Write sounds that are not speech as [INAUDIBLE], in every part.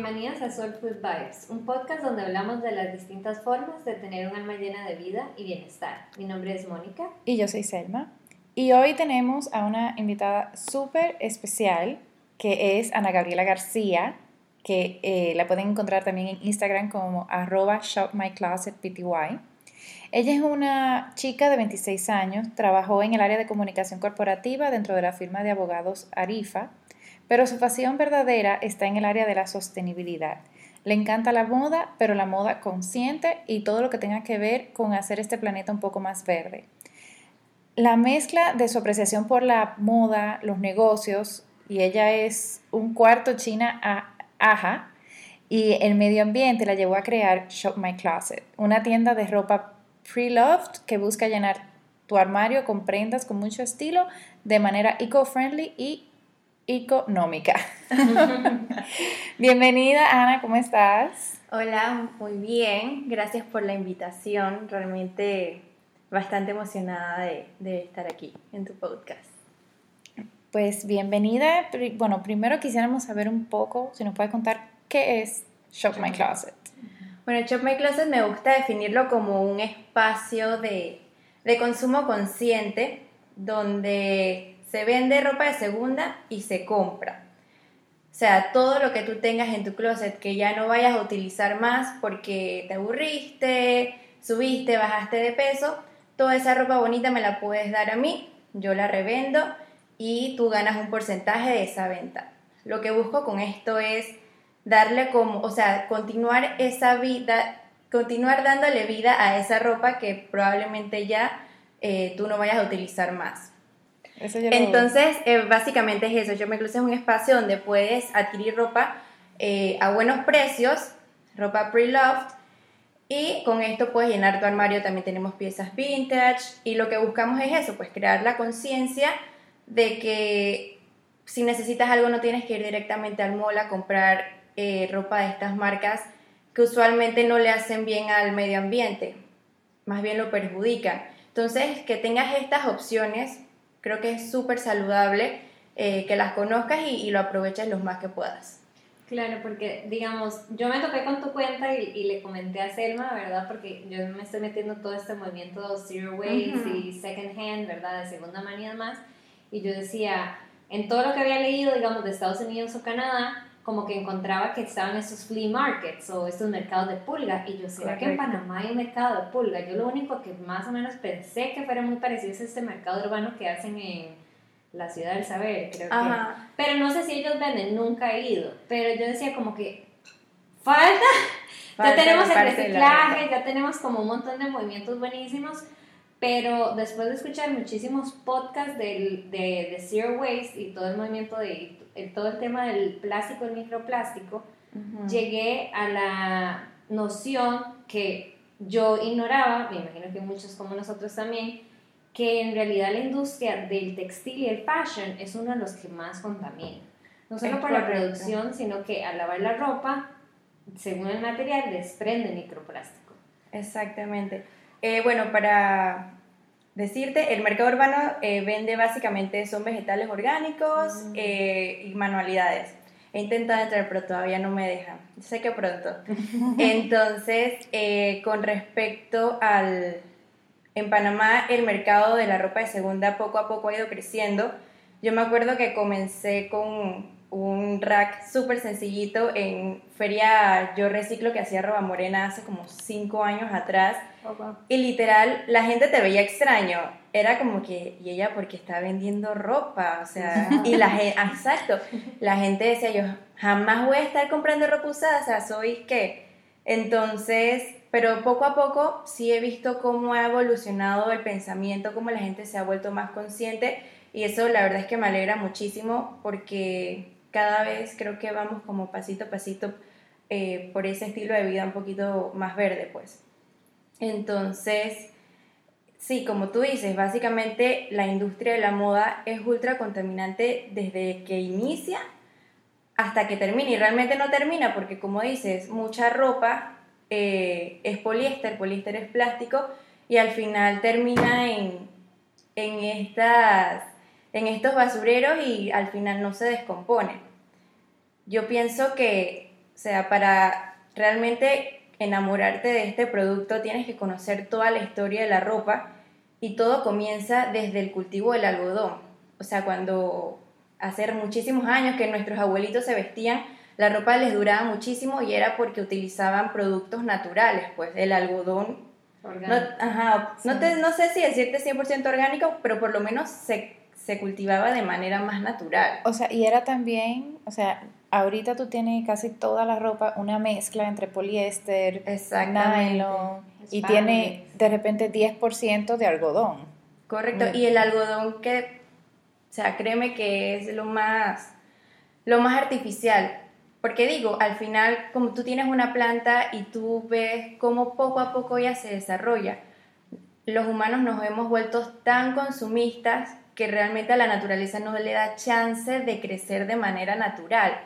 Bienvenidos a Soul Food Vibes, un podcast donde hablamos de las distintas formas de tener un alma llena de vida y bienestar. Mi nombre es Mónica. Y yo soy Selma. Y hoy tenemos a una invitada súper especial que es Ana Gabriela García, que eh, la pueden encontrar también en Instagram como arroba shopmyclosetpty. Ella es una chica de 26 años, trabajó en el área de comunicación corporativa dentro de la firma de abogados Arifa, pero su pasión verdadera está en el área de la sostenibilidad. Le encanta la moda, pero la moda consciente y todo lo que tenga que ver con hacer este planeta un poco más verde. La mezcla de su apreciación por la moda, los negocios, y ella es un cuarto china a Aja, y el medio ambiente la llevó a crear Shop My Closet, una tienda de ropa pre-loved que busca llenar tu armario con prendas con mucho estilo de manera eco-friendly y económica. [LAUGHS] Bienvenida Ana, ¿cómo estás? Hola, muy bien. Gracias por la invitación. Realmente bastante emocionada de, estar aquí en tu podcast. Pues bienvenida. Bueno, primero quisiéramos saber un poco, si nos puedes contar qué es Shop My Closet. Bueno, Shop My Closet me gusta definirlo como un espacio de, de consumo consciente donde se vende ropa de segunda y se compra. O sea, todo lo que tú tengas en tu closet que ya no vayas a utilizar más porque te aburriste, subiste, bajaste de peso, toda esa ropa bonita me la puedes dar a mí, yo la revendo y tú ganas un porcentaje de esa venta. Lo que busco con esto es darle como, o sea, continuar esa vida, continuar dándole vida a esa ropa que probablemente ya eh, tú no vayas a utilizar más. Entonces, eh, básicamente es eso. Yo me es un espacio donde puedes adquirir ropa eh, a buenos precios, ropa pre-loved, y con esto puedes llenar tu armario. También tenemos piezas vintage, y lo que buscamos es eso, pues crear la conciencia de que si necesitas algo no tienes que ir directamente al mall a comprar eh, ropa de estas marcas que usualmente no le hacen bien al medio ambiente, más bien lo perjudican. Entonces, que tengas estas opciones Creo que es súper saludable eh, que las conozcas y, lo aproveches lo más que puedas. Claro, porque digamos, yo me toqué con tu cuenta y, le comenté a Selma, ¿verdad? Porque yo me estoy metiendo todo este movimiento de zero waste y second hand, ¿verdad? De segunda mano y demás. Y yo decía, en todo lo que había leído, digamos, de Estados Unidos o Canadá, como que encontraba que estaban esos flea markets o estos mercados de pulga. Y yo, ¿será que en Panamá hay un mercado de pulga? Yo lo único que más o menos pensé que fuera muy parecido es este mercado urbano que hacen en la ciudad del saber, creo que. Pero no sé si ellos venden, nunca he ido. Pero yo decía como que falta. [LAUGHS] ya tenemos el reciclaje, ya tenemos como un montón de movimientos buenísimos. Pero después de escuchar muchísimos podcasts de, de, de Zero Waste y todo el movimiento de todo el tema del plástico, el microplástico, llegué a la noción que yo ignoraba, me imagino que muchos como nosotros también, que en realidad la industria del textil y el fashion es uno de los que más contamina. No solo por la producción, sino que al lavar la ropa, según el material, desprende microplástico. Exactamente. Eh, bueno, para decirte, el mercado urbano eh, vende básicamente, son vegetales orgánicos mm. eh, y manualidades. He intentado entrar, pero todavía no me dejan. Sé que pronto. [LAUGHS] Entonces, eh, con respecto al... En Panamá el mercado de la ropa de segunda poco a poco ha ido creciendo. Yo me acuerdo que comencé con un rack súper sencillito en Feria Yo Reciclo que hacía Roba Morena hace como cinco años atrás. Oh, y literal, la gente te veía extraño. Era como que, ¿y ella porque está vendiendo ropa? O sea, y la gente, ah, exacto, la gente decía, yo jamás voy a estar comprando ropa usada, o sea, soy qué. Entonces, pero poco a poco sí he visto cómo ha evolucionado el pensamiento, cómo la gente se ha vuelto más consciente. Y eso la verdad es que me alegra muchísimo porque cada vez creo que vamos como pasito a pasito eh, por ese estilo de vida un poquito más verde, pues. Entonces, sí, como tú dices, básicamente la industria de la moda es ultra contaminante desde que inicia hasta que termina y realmente no termina porque como dices, mucha ropa eh, es poliéster, poliéster es plástico y al final termina en, en estas en estos basureros y al final no se descompone. Yo pienso que sea, para realmente enamorarte de este producto tienes que conocer toda la historia de la ropa y todo comienza desde el cultivo del algodón. O sea, cuando hace muchísimos años que nuestros abuelitos se vestían, la ropa les duraba muchísimo y era porque utilizaban productos naturales, pues el algodón no, ajá, no, te, no sé si decirte 100% orgánico, pero por lo menos se, se cultivaba de manera más natural. O sea, y era también, o sea, ahorita tú tienes casi toda la ropa una mezcla entre poliéster, nylon, y tiene de repente 10% de algodón. Correcto, y el algodón que, o sea, créeme que es lo más, lo más artificial. Porque digo, al final, como tú tienes una planta y tú ves cómo poco a poco ella se desarrolla, los humanos nos hemos vuelto tan consumistas que realmente a la naturaleza no le da chance de crecer de manera natural.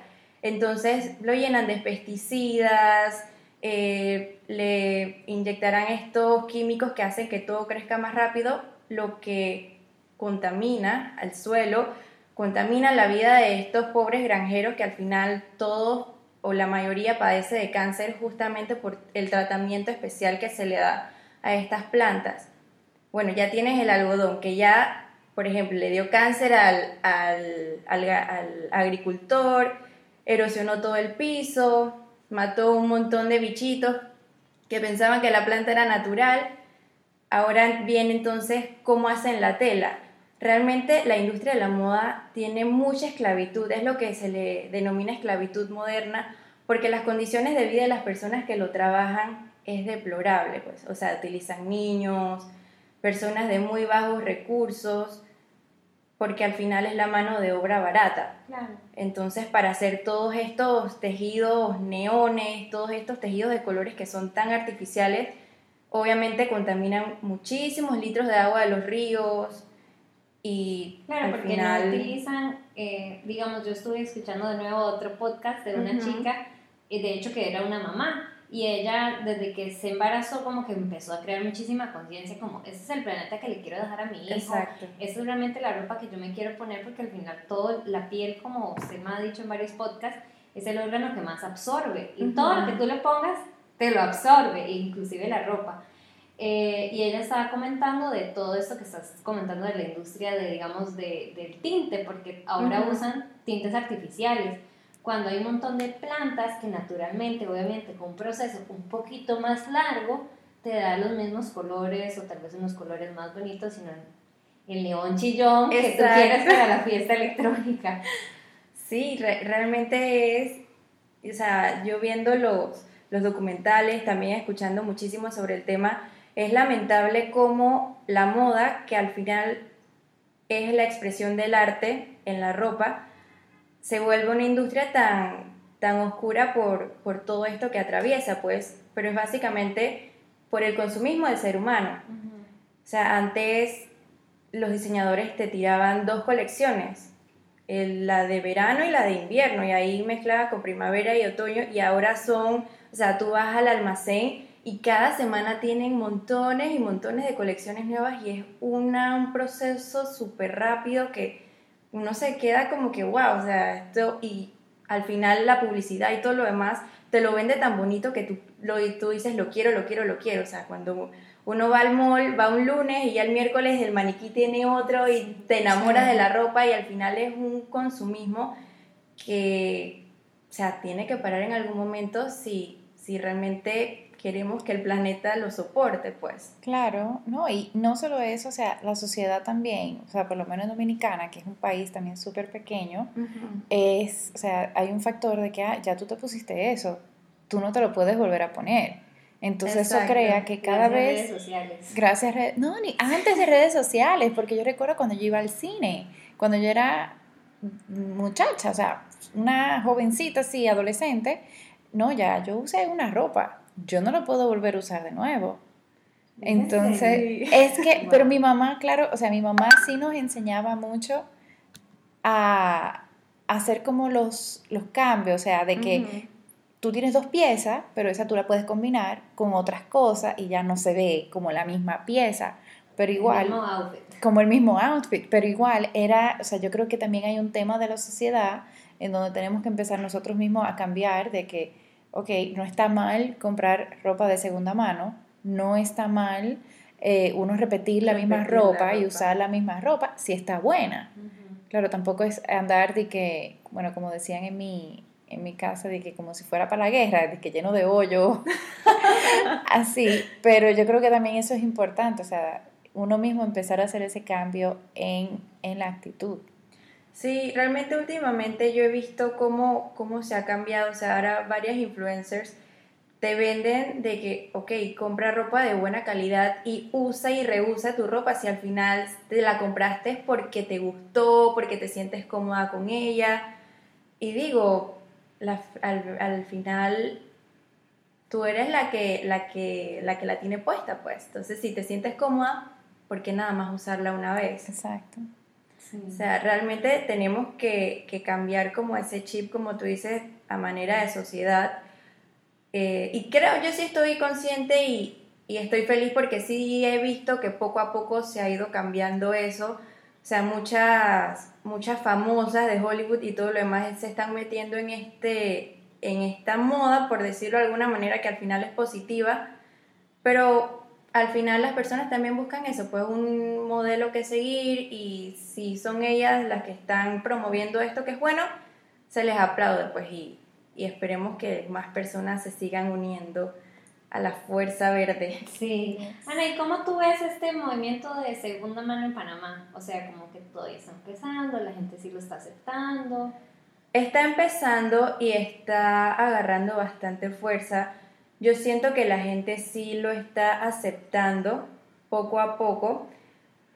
Entonces lo llenan de pesticidas, eh, le inyectarán estos químicos que hacen que todo crezca más rápido, lo que contamina al suelo, contamina la vida de estos pobres granjeros que al final todos o la mayoría padece de cáncer justamente por el tratamiento especial que se le da a estas plantas. Bueno, ya tienes el algodón que ya, por ejemplo, le dio cáncer al, al agricultor, erosionó todo el piso, mató un montón de bichitos que pensaban que la planta era natural. Ahora viene entonces cómo hacen la tela. Realmente la industria de la moda tiene mucha esclavitud, es lo que se le denomina esclavitud moderna, porque las condiciones de vida de las personas que lo trabajan es deplorable, pues, o sea, utilizan niños, personas de muy bajos recursos, porque al final es la mano de obra barata. Entonces, para hacer todos estos tejidos neones, todos estos tejidos de colores que son tan artificiales, obviamente contaminan muchísimos litros de agua de los ríos, y claro, porque no utilizan, eh, digamos, yo estuve escuchando de nuevo otro podcast de una chica, y de hecho que era una mamá, y ella desde que se embarazó como que empezó a crear muchísima conciencia, como, ese es el planeta que le quiero dejar a mi hijo, Exacto. esa es realmente la ropa que yo me quiero poner, porque al final todo, la piel, como usted me ha dicho en varios podcasts, es el órgano que más absorbe, y todo lo que tú le pongas, te lo absorbe, inclusive la ropa. Eh, y ella estaba comentando de todo esto que estás comentando de la industria de, digamos, de, del tinte, porque ahora usan tintes artificiales, cuando hay un montón de plantas que naturalmente, obviamente, con un proceso un poquito más largo, te da los mismos colores o tal vez unos colores más bonitos, sino el neón chillón que tú quieres para la fiesta electrónica. Sí, realmente es, o sea, yo viendo los, los documentales, también escuchando muchísimo sobre el tema, es lamentable cómo la moda, que al final es la expresión del arte en la ropa, se vuelve una industria tan, tan oscura por, por todo esto que atraviesa, pues, pero es básicamente por el consumismo del ser humano. O sea, antes los diseñadores te tiraban dos colecciones, la de verano y la de invierno, y ahí mezclaba con primavera y otoño, y ahora son, o sea, tú vas al almacén y cada semana tienen montones y montones de colecciones nuevas y es una, un proceso súper rápido que uno se queda como que, wow, o sea, esto, y al final la publicidad y todo lo demás te lo vende tan bonito que tú, lo, tú dices, lo quiero, lo quiero, lo quiero, o sea, cuando uno va al mall, va un lunes y ya el miércoles el maniquí tiene otro y te enamoras de la ropa y al final es un consumismo que, o sea, tiene que parar en algún momento si, si realmente queremos que el planeta lo soporte, pues. Claro, no, y no solo eso, o sea, la sociedad también, o sea, por lo menos Dominicana, que es un país también súper pequeño, es, o sea, hay un factor de que ah, ya tú te pusiste eso, tú no te lo puedes volver a poner. Entonces eso crea que cada gracias vez... Redes sociales. Gracias a redes No, ni antes de redes sociales, porque yo recuerdo cuando yo iba al cine, cuando yo era muchacha, o sea, una jovencita así, adolescente, no, ya, yo usé una ropa yo no lo puedo volver a usar de nuevo. Entonces, es que, [LAUGHS] pero mi mamá, claro, o sea, mi mamá sí nos enseñaba mucho a, hacer como los, los cambios, o sea, de que tú tienes dos piezas, pero esa tú la puedes combinar con otras cosas y ya no se ve como la misma pieza, pero igual... El mismo. Como el mismo outfit, pero igual era, o sea, yo creo que también hay un tema de la sociedad en donde tenemos que empezar nosotros mismos a cambiar de que ok, no está mal comprar ropa de segunda mano, no está mal eh, uno repetir la misma ropa, y usar la misma ropa si está buena. Claro, tampoco es andar de que, bueno, como decían en mi, en mi casa, de que como si fuera para la guerra, de que lleno de hoyo, [LAUGHS] así, pero yo creo que también eso es importante, o sea, uno mismo empezar a hacer ese cambio en, en la actitud. Sí, realmente últimamente yo he visto cómo, cómo se ha cambiado, o sea, ahora varias influencers te venden de que, ok, compra ropa de buena calidad y usa y reusa tu ropa si al final te la compraste porque te gustó, porque te sientes cómoda con ella. Y digo, al, al, final tú eres la que, la, que, la que la tiene puesta, pues. Entonces, si te sientes cómoda, ¿por qué nada más usarla una vez? Exacto. O sea, realmente tenemos que, que, cambiar como ese chip, como tú dices, a manera de sociedad. Eh, y creo, yo sí estoy consciente y, y, estoy feliz porque sí he visto que poco a poco se ha ido cambiando eso. O sea, muchas, muchas famosas de Hollywood y todo lo demás se están metiendo en, este, en esta moda, por decirlo de alguna manera, que al final es positiva. Pero al final las personas también buscan eso, pues un modelo que seguir y si son ellas las que están promoviendo esto que es bueno, se les aplaude pues y, y esperemos que más personas se sigan uniendo a la fuerza verde. [LAUGHS] Sí. Ana, ¿y cómo tú ves este movimiento de segunda mano en Panamá? O sea, como que todavía está empezando, la gente sí lo está aceptando. Está empezando y está agarrando bastante fuerza yo siento que la gente sí lo está aceptando poco a poco.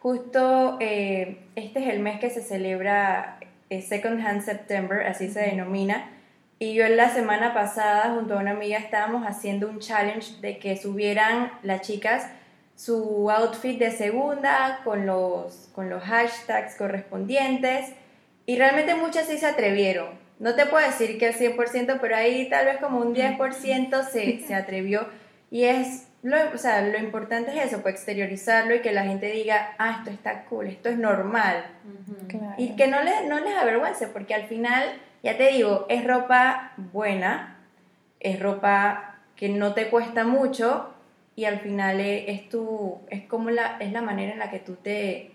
Justo eh, este es el mes que se celebra eh, Second Hand September, así se denomina. Y yo en la semana pasada junto a una amiga estábamos haciendo un challenge de que subieran las chicas su outfit de segunda con los, con los hashtags correspondientes. Y realmente muchas sí se atrevieron no te puedo decir que el 100%, pero ahí tal vez como un 10% se, se atrevió. Y es, lo, o sea, lo importante es eso, pues exteriorizarlo y que la gente diga, ah, esto está cool, esto es normal. Y que no, le, no les avergüence, porque al final, ya te digo, es ropa buena, es ropa que no te cuesta mucho y al final es, tu, es como la, es la manera en la que tú te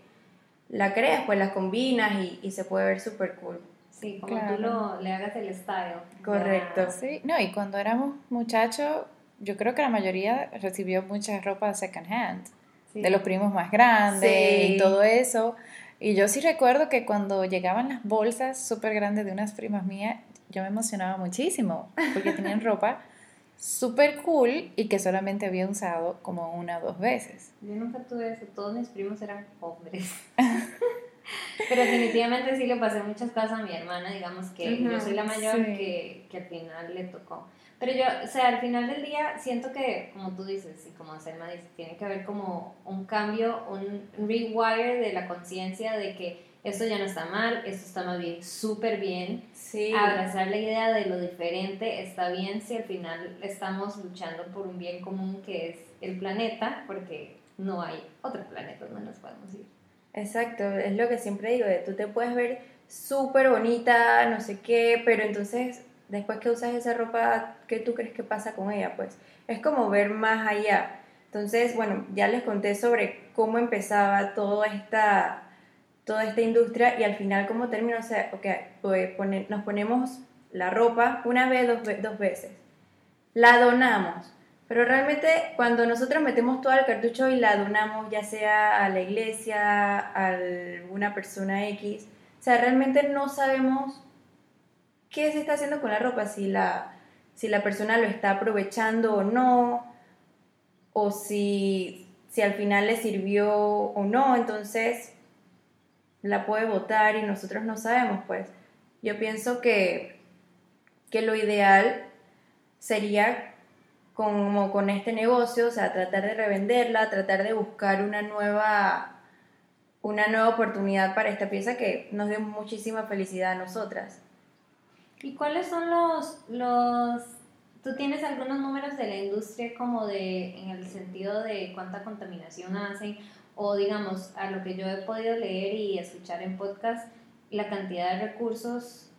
la creas, pues la combinas y, y se puede ver súper cool. Sí, como tú lo, le hagas el style. Correcto. Sí, no, y cuando éramos muchachos, yo creo que la mayoría recibió mucha ropa second hand, de los primos más grandes y todo eso. Y yo sí recuerdo que cuando llegaban las bolsas súper grandes de unas primas mías, yo me emocionaba muchísimo, porque tenían [LAUGHS] ropa súper cool y que solamente había usado como una o dos veces. Yo nunca tuve eso, todos mis primos eran hombres. [LAUGHS] Pero definitivamente sí le pasé muchas cosas a mi hermana, digamos que yo soy la mayor que, que, al final le tocó. Pero yo, o sea, al final del día siento que, como tú dices, y como Selma dice, tiene que haber como un cambio, un rewire de la conciencia de que esto ya no está mal, esto está más bien, súper bien. Sí. Abrazar la idea de lo diferente está bien si al final estamos luchando por un bien común que es el planeta, porque no hay otro planeta donde nos podemos ir. Exacto, es lo que siempre digo, de tú te puedes ver súper bonita, no sé qué, pero entonces después que usas esa ropa, ¿qué tú crees que pasa con ella? Pues es como ver más allá. Entonces, bueno, ya les conté sobre cómo empezaba toda esta, toda esta industria y al final cómo terminó. O sea, okay, pues nos ponemos la ropa una vez, dos, dos veces. La donamos pero realmente cuando nosotros metemos todo el cartucho y la donamos, ya sea a la iglesia, a alguna persona X, o sea, realmente no sabemos qué se está haciendo con la ropa, si la, si la persona lo está aprovechando o no, o si, si al final le sirvió o no, entonces la puede votar y nosotros no sabemos, pues. Yo pienso que, que lo ideal sería como con este negocio, o sea, tratar de revenderla, tratar de buscar una nueva, una nueva oportunidad para esta pieza que nos dio muchísima felicidad a nosotras. ¿Y cuáles son los, los, tú tienes algunos números de la industria como de, en el sentido de cuánta contaminación hacen, o digamos, a lo que yo he podido leer y escuchar en podcast, la cantidad de recursos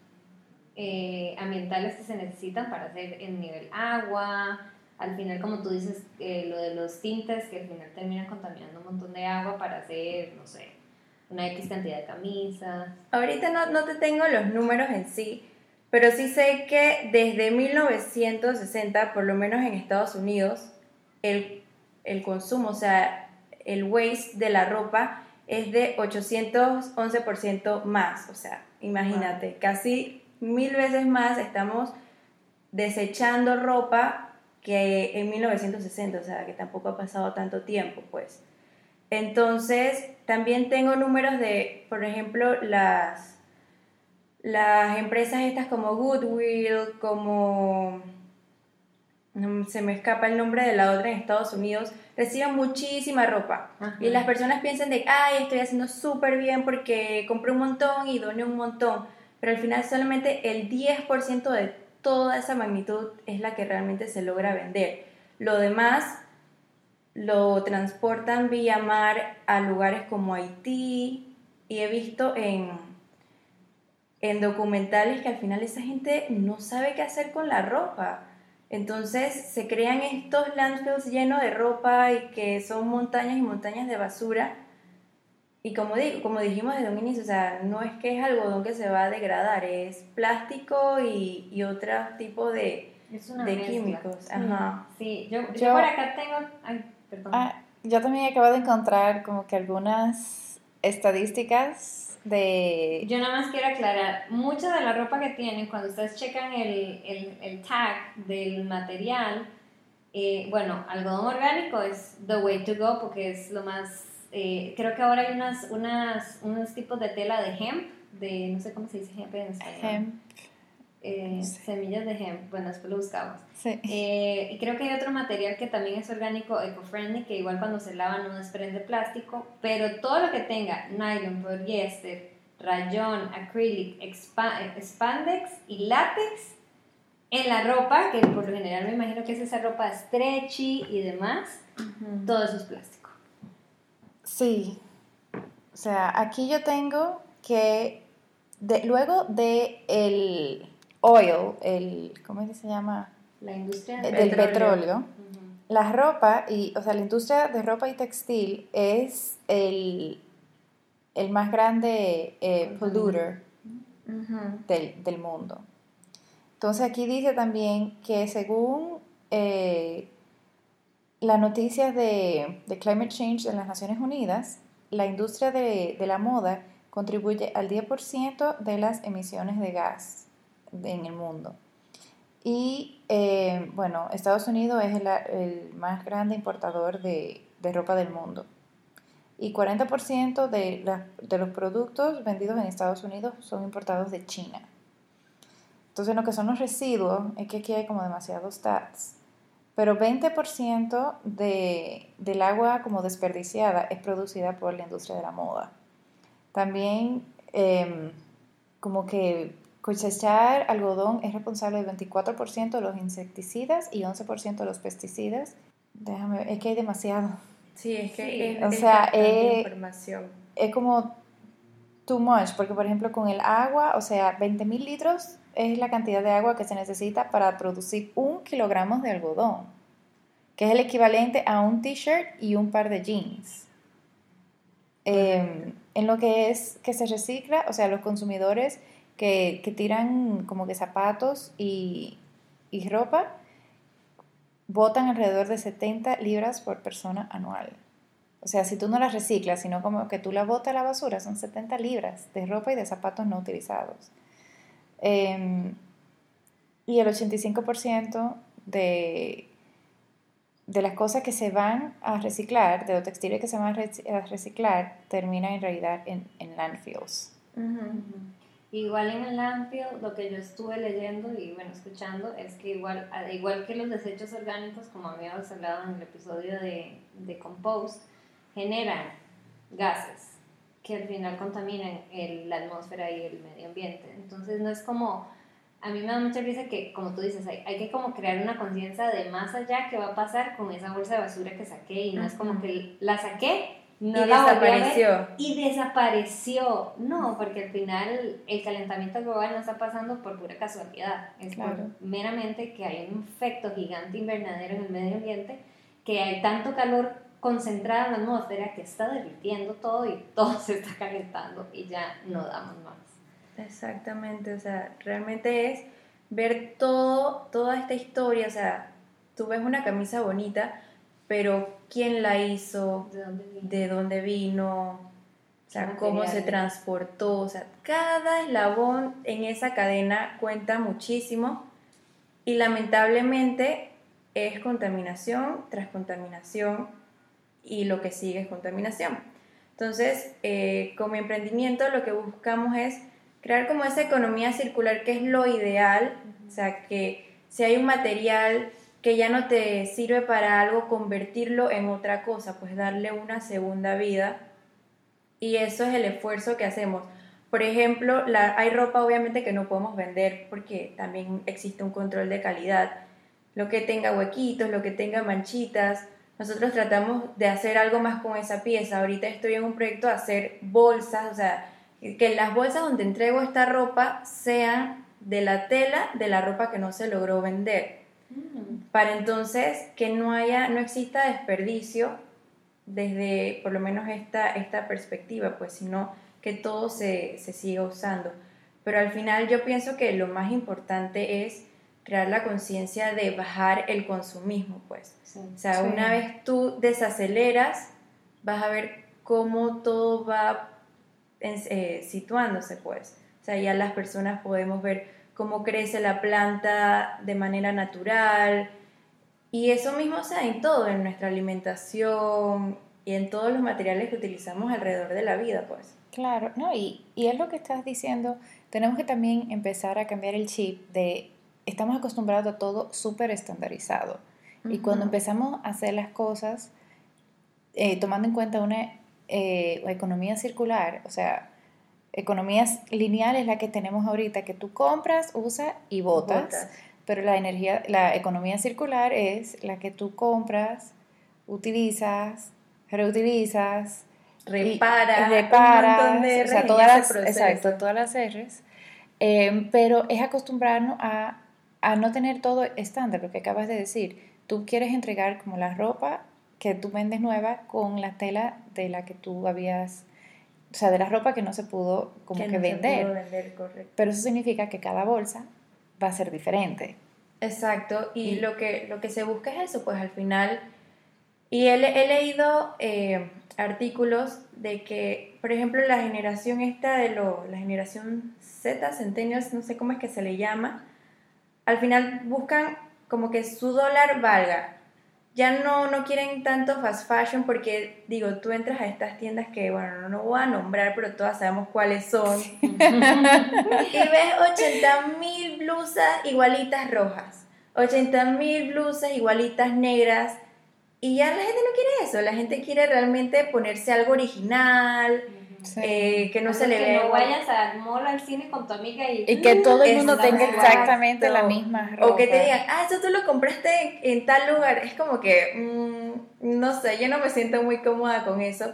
eh, ambientales que se necesitan para hacer el nivel agua. Al final, como tú dices, eh, lo de los tintes que al final terminan contaminando un montón de agua para hacer, no sé, una X cantidad de camisas. Ahorita no, no te tengo los números en sí, pero sí sé que desde 1960, por lo menos en Estados Unidos, el, el consumo, o sea, el waste de la ropa es de 811% más. O sea, imagínate, casi mil veces más estamos desechando ropa que en 1960, o sea, que tampoco ha pasado tanto tiempo, pues. Entonces, también tengo números de, por ejemplo, las, las empresas estas como Goodwill, como se me escapa el nombre de la otra en Estados Unidos, reciben muchísima ropa. Y las personas piensan de, ay, estoy haciendo súper bien porque compré un montón y doné un montón. Pero al final solamente el 10% de toda esa magnitud es la que realmente se logra vender. Lo demás lo transportan vía mar a lugares como Haití y he visto en, en documentales que al final esa gente no sabe qué hacer con la ropa entonces se crean estos landfills llenos de ropa y que son montañas y montañas de basura. Y como, digo, como dijimos desde un inicio, o sea, no es que es algodón que se va a degradar, es plástico y, y otro tipo de, de químicos. Ajá. Sí, yo, por acá tengo... Ay, perdón. Ah, yo también acabo de encontrar como que algunas estadísticas de... Yo nada más quiero aclarar, mucha de la ropa que tienen, cuando ustedes checan el, el, el tag del material, eh, bueno, algodón orgánico es the way to go porque es lo más... Eh, creo que ahora hay unas, unas, unos tipos de tela de hemp, de no sé cómo se dice hemp en español. Hemp. Eh, semillas de hemp, bueno, después lo buscamos. Sí. Eh, y creo que hay otro material que también es orgánico, eco-friendly, que igual cuando se lava no desprende plástico, pero todo lo que tenga nylon, poliéster, rayón, acrylic, spandex y látex en la ropa, que por lo general me imagino que es esa ropa stretchy y demás, todo eso es plástico. Sí. O sea, aquí yo tengo que de, luego de el oil, el, ¿cómo se llama? La industria del petróleo. La ropa, y, o sea, la industria de ropa y textil es el, el más grande eh, polluter del, mundo. Entonces aquí dice también que según eh, las noticias de, de, Climate Change de las Naciones Unidas, la industria de, de la moda contribuye al 10% de las emisiones de gas en el mundo. Y eh, bueno, Estados Unidos es el, más grande importador de, ropa del mundo. Y 40% de, de los productos vendidos en Estados Unidos son importados de China. Entonces, lo que son los residuos, es que aquí hay como demasiados stats. Pero 20% de, del agua como desperdiciada es producida por la industria de la moda. También, em, como que Cosechar algodón es responsable del 24% de los insecticidas y 11% de los pesticidas. Déjame, es que hay demasiado. Sí, es que es, o sea, es, información. es como too much, porque por ejemplo con el agua, o sea, 20 mil litros es la cantidad de agua que se necesita para producir un kilogramo de algodón, que es el equivalente a un t-shirt y un par de jeans. Em, en lo que es que se recicla, o sea, los consumidores que, tiran como que zapatos y, ropa, botan alrededor de 70 libras por persona anual. O sea, si tú no las reciclas, sino como que tú la botas a la basura, son 70 libras de ropa y de zapatos no utilizados. Em, y el 85% de, de las cosas que se van a reciclar, de los textiles que se van a reciclar, terminan en realidad en, en landfills. Igual en el landfill, lo que yo estuve leyendo y bueno, escuchando es que igual, igual que los desechos orgánicos, como habíamos hablado en el episodio de, de compost, generan gases que al final contaminan el, la atmósfera y el medio ambiente. Entonces no es como, a mí me da mucha risa que, como tú dices, hay, hay que como crear una conciencia de más allá qué va a pasar con esa bolsa de basura que saqué y no es como que la saqué no y la volví a ver, desapareció. y desapareció. No, porque al final el calentamiento global no está pasando por pura casualidad. Es Claro. por meramente que hay un efecto gigante invernadero en el medio ambiente, que hay tanto calor concentrado en la atmósfera que está derritiendo todo y [LAUGHS] todo se está calentando y ya no damos más. Exactamente, o sea, realmente es ver todo, toda esta historia, o sea, tú ves una camisa bonita, pero quién la hizo, ¿De dónde viene? de dónde vino, o sea, cómo se transportó, o sea, cada eslabón en esa cadena cuenta muchísimo y lamentablemente es contaminación tras contaminación y lo que sigue es contaminación. Entonces, eh, con mi emprendimiento lo que buscamos es crear como esa economía circular que es lo ideal, o sea, que si hay un material que ya no te sirve para algo, convertirlo en otra cosa, pues darle una segunda vida. Y eso es el esfuerzo que hacemos. Por ejemplo, la, hay ropa obviamente que no podemos vender porque también existe un control de calidad. Lo que tenga huequitos, lo que tenga manchitas. Nosotros tratamos de hacer algo más con esa pieza. Ahorita estoy en un proyecto de hacer bolsas, o sea, que las bolsas donde entrego esta ropa sean de la tela de la ropa que no se logró vender Mm. para entonces que no haya, no exista desperdicio desde por lo menos esta, esta perspectiva, pues sino que todo se, se siga usando. Pero al final yo pienso que lo más importante es crear la conciencia de bajar el consumismo, pues. Sí. O sea, Sí. una vez tú desaceleras, vas a ver cómo todo va eh, situándose, pues. O sea, ya las personas podemos ver cómo crece la planta de manera natural. Y eso mismo, o sea, en todo, en nuestra alimentación y en todos los materiales que utilizamos alrededor de la vida, pues. Claro, no, y, y es lo que estás diciendo, tenemos que también empezar a cambiar el chip de, estamos acostumbrados a todo súper estandarizado. Y cuando empezamos a hacer las cosas, eh, tomando en cuenta una eh, economía circular, o sea, economías lineales la que tenemos ahorita, que tú compras, usas y botas, Botas. pero la energía, la economía circular es la que tú compras, utilizas, reutilizas, Repara, de o sea, todas las, exacto, todas las R's, Eh, pero es acostumbrarnos a, a no tener todo estándar, lo que acabas de decir. Tú quieres entregar como la ropa que tú vendes nueva con la tela de la que tú habías, o sea, de la ropa que no se pudo como que, no se vender. pudo vender, correcto. Pero eso significa que cada bolsa va a ser diferente. Exacto, y Y- lo que, lo que se busca es eso, pues al final, y he leído eh, artículos de que, por ejemplo, la generación esta de lo, la generación Z, Centennials, no sé cómo es que se le llama, al final buscan como que su dólar valga. Ya no, no quieren tanto fast fashion porque, digo, tú entras a estas tiendas que, bueno, no, voy a nombrar, pero todas sabemos cuáles son. [LAUGHS] y ves 80 mil blusas igualitas rojas, 80 mil blusas igualitas negras. Y ya la gente no quiere eso, la gente quiere realmente ponerse algo original, Sí. eh, que no se le que vea. no vayas al mall al cine con tu amiga y, y que todo el mundo tenga exactamente la misma ropa. O que te digan, ah, eso tú lo compraste en, en tal lugar. Es como que, mm, no sé, yo no me siento muy cómoda con eso.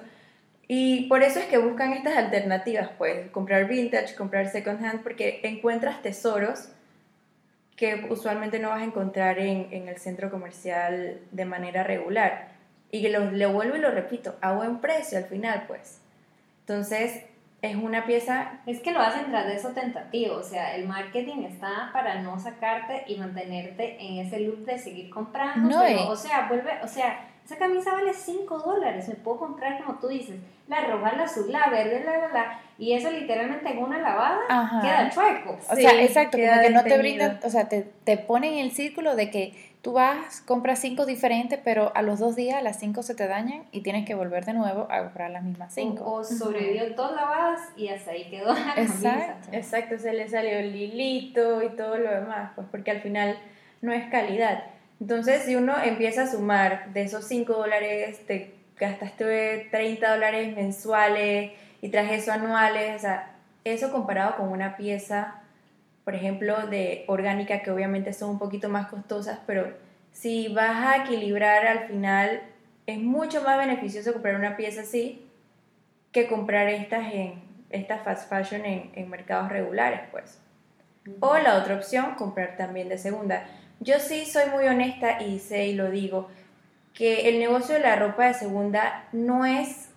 Y por eso es que buscan estas alternativas, pues, comprar vintage, comprar second hand, porque encuentras tesoros que usualmente no vas a encontrar en, en el centro comercial de manera regular. Y que lo, lo vuelvo y lo repito, a buen precio al final, pues. Entonces, es una pieza Es que lo hacen tras de eso tentativo, o sea, el marketing está para no sacarte y mantenerte en ese loop de seguir comprando, No, pero, y- o sea, vuelve, o sea, esa camisa vale 5 dólares, me puedo comprar como tú dices, la roja, la azul, la verde, la, la, la, y eso literalmente en una lavada Ajá. queda chueco. O Sí, sea, exacto, como que no te brindan, o sea, te, te ponen en el círculo de que tú vas, compras cinco diferentes, pero a los dos días las cinco se te dañan y tienes que volver de nuevo a comprar las mismas cinco. O, o sobrevivió dos lavadas y hasta ahí quedó la. Exacto. Exacto, se le salió el hilito y todo lo demás, pues porque al final no es calidad. Entonces, si uno empieza a sumar de esos 5 dólares, te gastaste 30 dólares mensuales y tras eso anuales, o sea, eso comparado con una pieza, por ejemplo, de orgánica, que obviamente son un poquito más costosas, pero si vas a equilibrar al final es mucho más beneficioso comprar una pieza así que comprar estas en estas fast fashion en, en mercados regulares, pues. O la otra opción, comprar también de segunda. Yo sí soy muy honesta y sé y lo digo, que el negocio de la ropa de segunda no es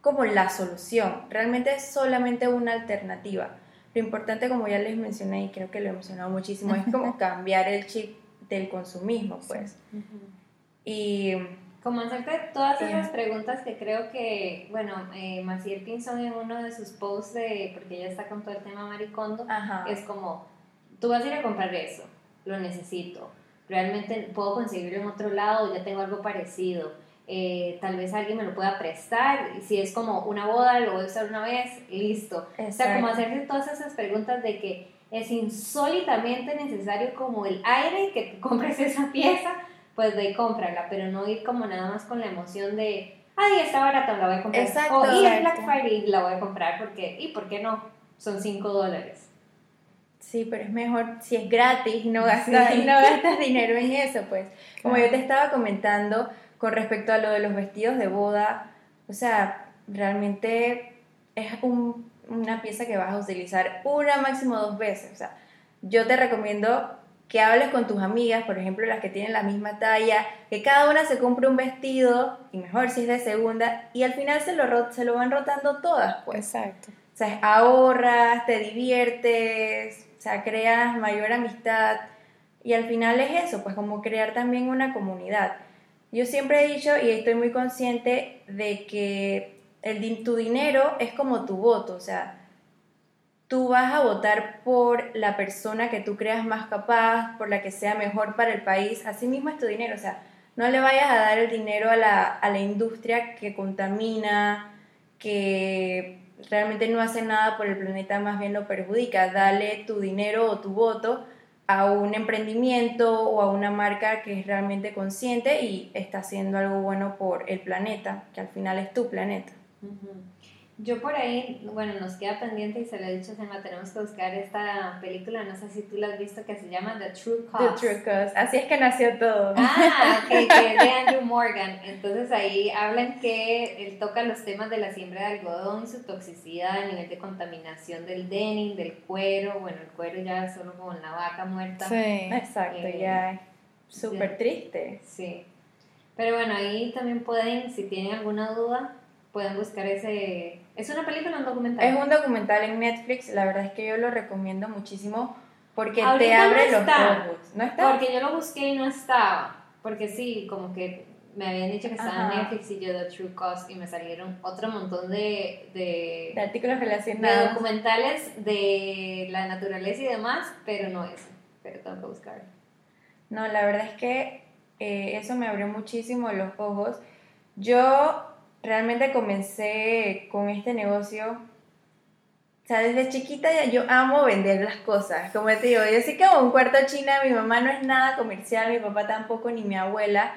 como la solución, realmente es solamente una alternativa. Lo importante, como ya les mencioné y creo que lo he mencionado muchísimo, es como [LAUGHS] cambiar el chip del consumismo, pues. Y como hacerte todas esas preguntas que creo que, bueno, eh, Maciel Pinson en uno de sus posts, de, porque ella está con todo el tema maricondo, es como, tú vas a ir a comprar eso, lo necesito, realmente puedo conseguirlo en otro lado, ya tengo algo parecido, eh, tal vez alguien me lo pueda prestar, y si es como una boda, lo voy a usar una vez, listo. O sea, como hacerte todas esas preguntas de que es insólitamente necesario como el aire que compres esa pieza, pues de cómprala, pero no ir como nada más con la emoción de, ay, está barata, la voy a comprar. Exacto. O ir Black Friday la voy a comprar porque, ¿y por qué no? Son 5 dólares. Sí, pero es mejor si es gratis, no [LAUGHS] gastas, no gastas dinero en eso, pues. Como yo te estaba comentando con respecto a lo de los vestidos de boda, o sea, realmente es un, una pieza que vas a utilizar una máximo dos veces. O sea, yo te recomiendo que hables con tus amigas, por ejemplo, las que tienen la misma talla, que cada una se compre un vestido, y mejor si es de segunda, y al final se lo, se lo van rotando todas, pues. Exacto. O sea, ahorras, te diviertes, o sea, creas mayor amistad, y al final es eso, pues como crear también una comunidad. Yo siempre he dicho y estoy muy consciente de que el, tu dinero es como tu voto, o sea, tú vas a votar por la persona que tú creas más capaz, por la que sea mejor para el país, así mismo es tu dinero, o sea, no le vayas a dar el dinero a la, a la industria que contamina, que realmente no hace nada por el planeta, más bien lo perjudica, dale tu dinero o tu voto a un emprendimiento o a una marca que es realmente consciente y está haciendo algo bueno por el planeta, que al final es tu planeta. Yo por ahí, bueno, nos queda pendiente y se lo he dicho a Selma, tenemos que buscar esta película, no sé si tú la has visto, que se llama The True Cost. The True Cost, así es que nació todo. Ah, que, que [LAUGHS] es de Andrew Morgan. Entonces ahí hablan que él toca los temas de la siembra de algodón y su toxicidad, el nivel de contaminación del denim, del cuero, bueno, el cuero ya solo con la vaca muerta. Sí, exacto, eh, ya súper triste. Sí. Pero bueno, ahí también pueden, si tienen alguna duda, pueden buscar ese... ¿Es una película o un documental? Es un documental en Netflix, la verdad es que yo lo recomiendo muchísimo porque te abre los ojos. ¿No está? Porque yo lo busqué y no estaba, porque sí, como que me habían dicho que estaba en Netflix y yo The True Cost y me salieron otro montón de, de, de artículos relacionados. De documentales de la naturaleza y demás, pero no eso, pero tengo que buscar. No, la verdad es que eh, eso me abrió muchísimo los ojos. Yo realmente comencé con este negocio. O sea, desde chiquita ya yo amo vender las cosas. Como te digo, yo sí que un cuarto china, mi mamá no es nada comercial, mi papá tampoco, ni mi abuela.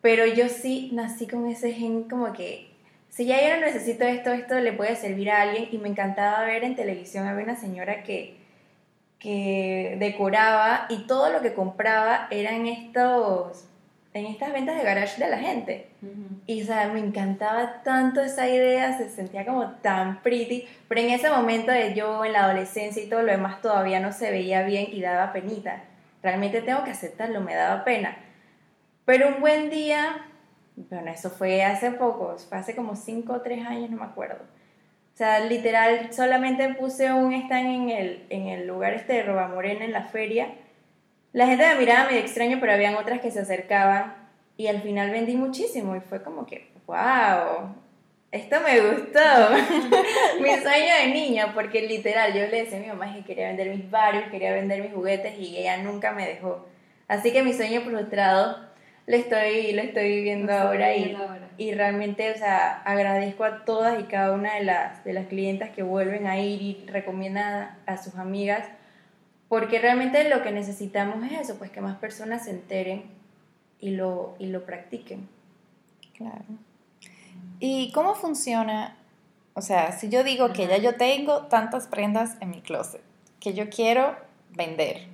Pero yo sí nací con ese gen como que si ya yo no necesito esto, esto le puede servir a alguien. Y me encantaba ver en televisión, había una señora que, que decoraba y todo lo que compraba eran estos en estas ventas de garage de la gente. Y, o sea, me encantaba tanto esa idea, se sentía como tan pretty, pero en ese momento de yo en la adolescencia y todo lo demás todavía no se veía bien y daba penita. Realmente tengo que aceptarlo, me daba pena. Pero un buen día, bueno, eso fue hace poco, fue hace como 5 o 3 años, no me acuerdo. O sea, literal, solamente puse un stand en el, en el lugar este de Roba Morena en la feria la gente me miraba medio extraño, pero habían otras que se acercaban y al final vendí muchísimo y fue como que, wow, esto me gustó. [LAUGHS] mi sueño de niña, porque literal yo le decía a mi mamá que quería vender mis varios, quería vender mis juguetes y ella nunca me dejó. Así que mi sueño frustrado lo estoy, lo estoy viviendo ahora, y, y realmente, o sea, agradezco a todas y cada una de las, de las clientas que vuelven a ir y recomiendan a sus amigas porque realmente lo que necesitamos es eso, pues que más personas se enteren y lo, y lo practiquen. Claro. ¿Y cómo funciona? O sea, si yo digo que ya yo tengo tantas prendas en mi closet, que yo quiero vender,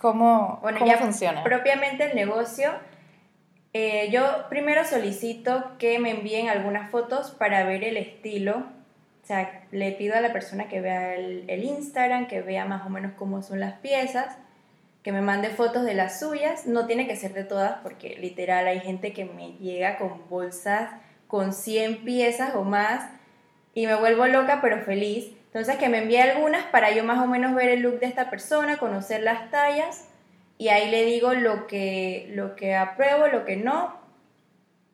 ¿cómo, bueno, ya funciona? Propiamente el negocio, Eh, yo primero solicito que me envíen algunas fotos para ver el estilo. O sea, le pido a la persona que vea el, Instagram, que vea más o menos cómo son las piezas, que me mande fotos de las suyas. No tiene que ser de todas, porque literal hay gente que me llega con bolsas con 100 piezas o más y me vuelvo loca pero feliz. Entonces que me envíe algunas para yo más o menos ver el look de esta persona, conocer las tallas y ahí le digo lo que, lo que apruebo, lo que no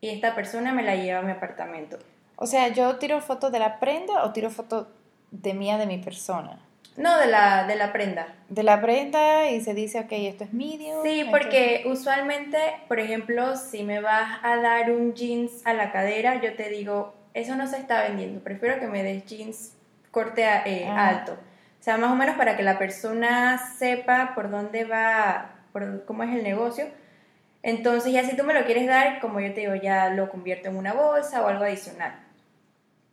y esta persona me la lleva a mi apartamento. O sea, yo tiro fotos de la prenda o tiro fotos de mía, de mi persona. No, de la, de la prenda. De la prenda y se dice, ok, esto es medium. Sí, esto- porque usualmente, por ejemplo, si me vas a dar un jeans a la cadera, yo te digo, eso no se está vendiendo, prefiero que me des jeans corte eh, Ah. alto. O sea, más o menos para que la persona sepa por dónde va, por cómo es el negocio. Entonces, ya si tú me lo quieres dar, como yo te digo, ya lo convierto en una bolsa o algo adicional.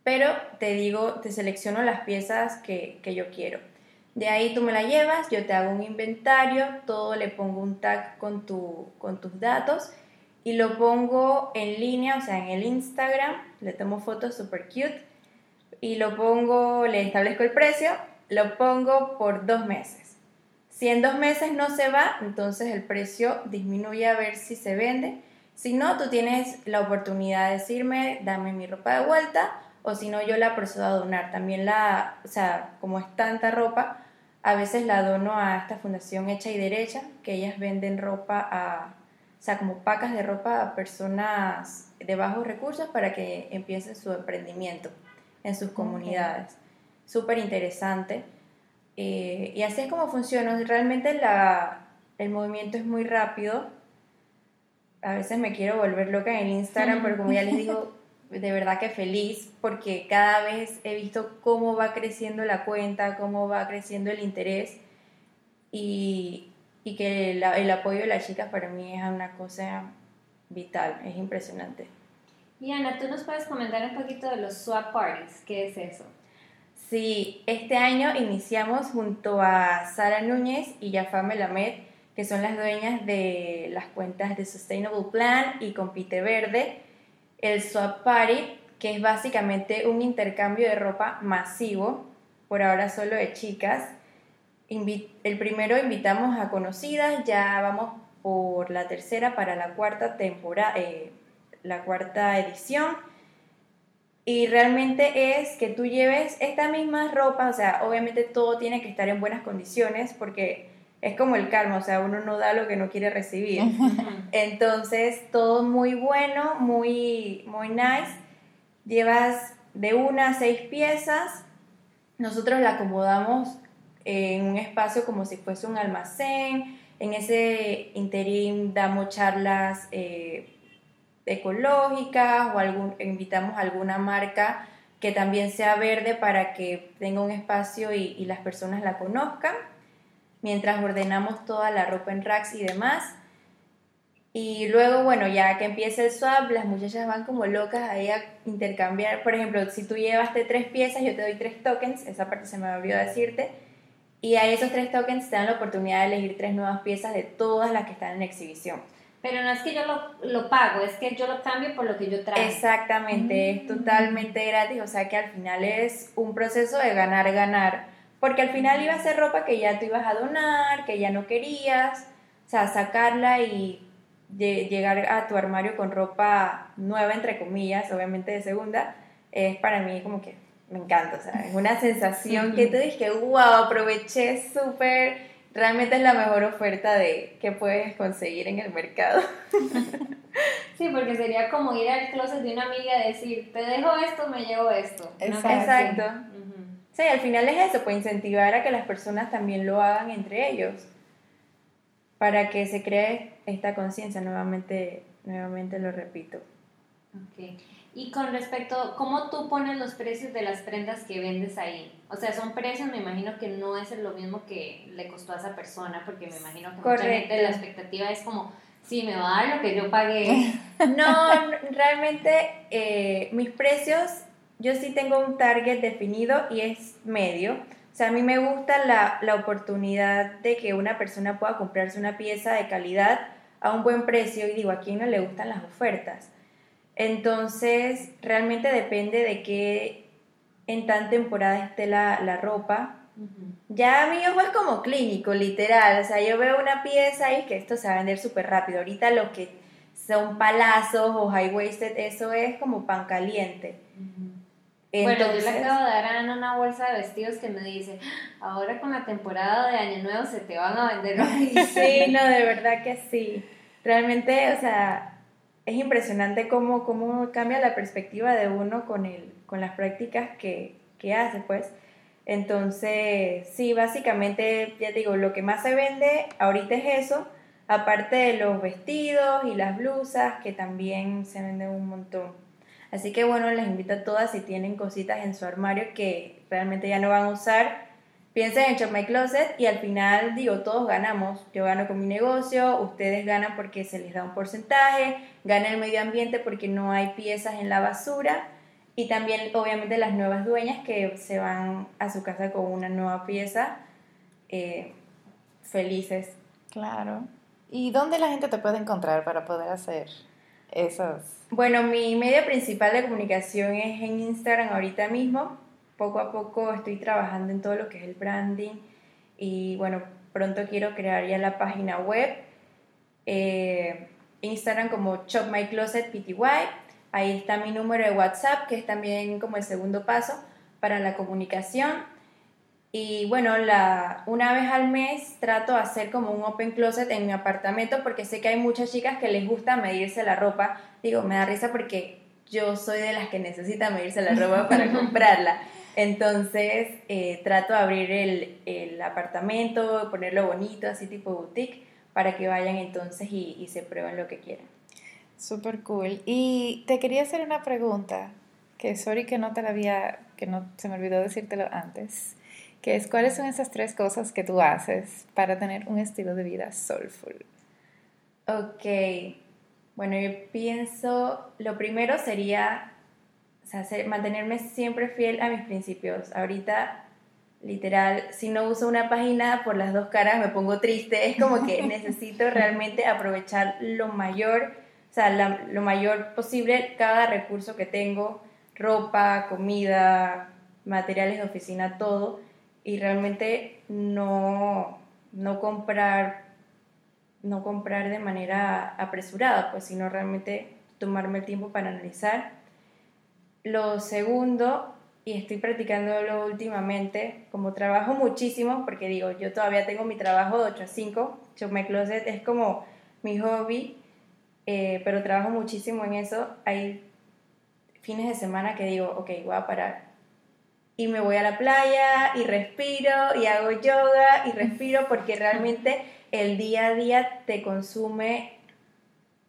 Pero te digo, te selecciono las piezas que, que yo quiero. De ahí tú me la llevas, yo te hago un inventario, todo le pongo un tag con, tu, con tus datos y lo pongo en línea, o sea, en el Instagram, le tomo fotos super cute y lo pongo, le establezco el precio, lo pongo por dos meses. Si en dos meses no se va, entonces el precio disminuye a ver si se vende. Si no, tú tienes la oportunidad de decirme, dame mi ropa de vuelta, o si no, yo la procedo a donar. También la, o sea, como es tanta ropa, a veces la dono a esta fundación Hecha y Derecha, que ellas venden ropa a, o sea, como pacas de ropa a personas de bajos recursos para que empiecen su emprendimiento en sus comunidades. Súper interesante. Eh, y así es como funciona. Realmente la, el movimiento es muy rápido. A veces me quiero volver loca en Instagram, pero como ya les digo, [LAUGHS] de verdad que feliz porque cada vez he visto cómo va creciendo la cuenta, cómo va creciendo el interés y, y que el, el apoyo de las chicas para mí es una cosa vital, es impresionante. Y Ana, ¿tú nos puedes comentar un poquito de los swap parties? ¿Qué es eso? Sí, este año iniciamos junto a Sara Núñez y Jaffa Melamed, que son las dueñas de las cuentas de Sustainable Plan y Compite Verde, el Swap Party, que es básicamente un intercambio de ropa masivo, por ahora solo de chicas. El primero invitamos a conocidas, ya vamos por la tercera para la cuarta temporada, la cuarta edición. Y realmente es que tú lleves esta misma ropa, o sea, obviamente todo tiene que estar en buenas condiciones porque es como el karma, o sea, uno no da lo que no quiere recibir. Entonces, todo muy bueno, muy, muy nice. Llevas de una a seis piezas. Nosotros la acomodamos en un espacio como si fuese un almacén. En ese interim damos charlas eh, ecológicas o algún, invitamos a alguna marca que también sea verde para que tenga un espacio y, y las personas la conozcan. Mientras ordenamos toda la ropa en racks y demás. Y luego, bueno, ya que empieza el swap, las muchachas van como locas ahí a intercambiar. Por ejemplo, si tú llevaste tres piezas, yo te doy tres tokens, esa parte se me olvidó decirte. Y ahí esos tres tokens te dan la oportunidad de elegir tres nuevas piezas de todas las que están en exhibición. Pero no es que yo lo, lo pago, es que yo lo cambio por lo que yo traigo. Exactamente, es totalmente gratis, o sea que al final es un proceso de ganar, ganar, porque al final iba a ser ropa que ya tú ibas a donar, que ya no querías, o sea, sacarla y lle- llegar a tu armario con ropa nueva, entre comillas, obviamente de segunda, es para mí como que me encanta, o sea, es una sensación que te dije, wow, aproveché súper, realmente es la mejor oferta de que puedes conseguir en el mercado. [LAUGHS] Sí, porque sería como ir al closet de una amiga y decir, te dejo esto, me llevo esto. ¿no? Exacto. Exacto. Ujú. Sí, al final es eso, pues incentivar a que las personas también lo hagan entre ellos, para que se cree esta conciencia, nuevamente, nuevamente lo repito. Ok. Y con respecto, ¿cómo tú pones los precios de las prendas que vendes ahí? O sea, son precios, me imagino que no es lo mismo que le costó a esa persona, porque me imagino que mucha Correcto. gente la expectativa es como, sí, me va a dar lo que yo pagué. [LAUGHS] No, realmente eh, mis precios, yo sí tengo un target definido y es medio. O sea, a mí me gusta la, la oportunidad de que una persona pueda comprarse una pieza de calidad a un buen precio y digo, ¿a quién no le gustan las ofertas? Entonces, realmente depende de qué en tan temporada esté la, la ropa. Ya a mí ojo es como clínico, literal. O sea, yo veo una pieza y que esto se va a vender súper rápido. Ahorita lo que son palazos o high waisted, eso es como pan caliente. Bueno, yo le acabo de dar a Ana una bolsa de vestidos que me dice, ahora con la temporada de Año Nuevo se te van a vender. [LAUGHS] sí, no, de verdad que sí. Realmente, o sea, es impresionante cómo, cómo cambia la perspectiva de uno con, el, con las prácticas que, que hace, pues. Entonces, sí, básicamente, ya digo, lo que más se vende ahorita es eso, aparte de los vestidos y las blusas, que también se venden un montón. Así que bueno, les invito a todas si tienen cositas en su armario que realmente ya no van a usar, piensen en Shop My Closet y al final digo, todos ganamos. Yo gano con mi negocio, ustedes ganan porque se les da un porcentaje, gana el medio ambiente porque no hay piezas en la basura y también obviamente las nuevas dueñas que se van a su casa con una nueva pieza eh, felices. Claro. ¿Y dónde la gente te puede encontrar para poder hacer esos? Bueno, mi medio principal de comunicación es en Instagram ahorita mismo. Poco a poco estoy trabajando en todo lo que es el branding y bueno, pronto quiero crear ya la página web. Eh, Instagram como Shop My Closet PTY. Ahí está mi número de WhatsApp, que es también como el segundo paso para la comunicación. Y bueno, la, una vez al mes trato de hacer como un open closet en mi apartamento porque sé que hay muchas chicas que les gusta medirse la ropa. Digo, me da risa porque yo soy de las que necesita medirse la ropa para [LAUGHS] comprarla. Entonces eh, trato de abrir el, el, apartamento, ponerlo bonito, así tipo boutique, para que vayan entonces y, y se prueben lo que quieran. Súper cool. Y te quería hacer una pregunta, que sorry que no te la había, que no se me olvidó decírtelo antes que es cuáles son esas tres cosas que tú haces para tener un estilo de vida soulful. Ok, bueno, yo pienso, lo primero sería mantenerme siempre fiel a mis principios. Ahorita, literal, si no uso una página por las dos caras me pongo triste. Es como que [LAUGHS] necesito realmente aprovechar lo mayor, o sea, lo mayor posible cada recurso que tengo, ropa, comida, materiales de oficina, todo y realmente no, no comprar no comprar de manera apresurada, pues sino realmente tomarme el tiempo para analizar. Lo segundo, y estoy practicándolo últimamente, como trabajo muchísimo, porque digo, yo todavía tengo mi trabajo de 8 a 5, Shop My Closet es como mi hobby, eh, pero trabajo muchísimo en eso. Hay fines de semana que digo, ok, voy a parar y me voy a la playa y respiro y hago yoga y respiro porque realmente el día a día te consume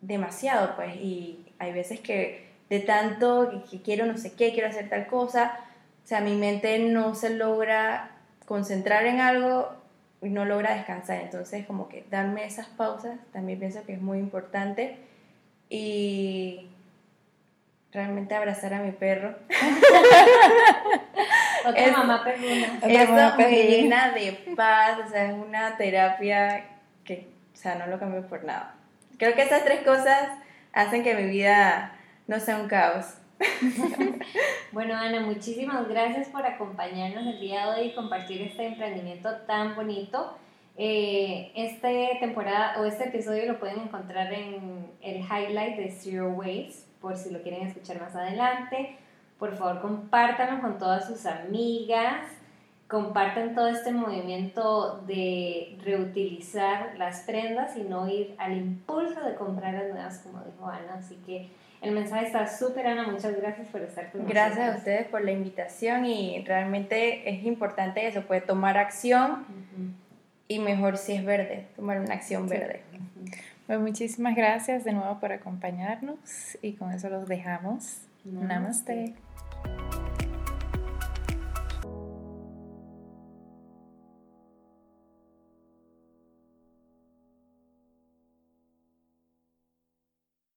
demasiado, pues, y hay veces que de tanto que, quiero no sé qué, quiero hacer tal cosa, o sea, mi mente no se logra concentrar en algo y no logra descansar, entonces como que darme esas pausas también pienso que es muy importante y realmente abrazar a mi perro. [LAUGHS] Otra mamá perruna. Eso me llena de paz, o sea, es una terapia que, o sea, no lo cambio por nada. Creo que esas tres cosas hacen que mi vida no sea un caos. [LAUGHS] bueno, Ana, muchísimas gracias por acompañarnos el día de hoy y compartir este emprendimiento tan bonito. Eh, esta temporada o este episodio lo pueden encontrar en el highlight de Zero Waste por si lo quieren escuchar más adelante. Por favor, compártanlo con todas sus amigas. Compartan todo este movimiento de reutilizar las prendas y no ir al impulso de comprar las nuevas, como dijo Ana. Así que el mensaje está súper, Ana. Muchas gracias por estar con nosotros. Gracias a ustedes por la invitación y realmente es importante eso, puede tomar acción y mejor si es verde, tomar una acción verde. Pues muchísimas gracias de nuevo por acompañarnos y con eso los dejamos. Namaste.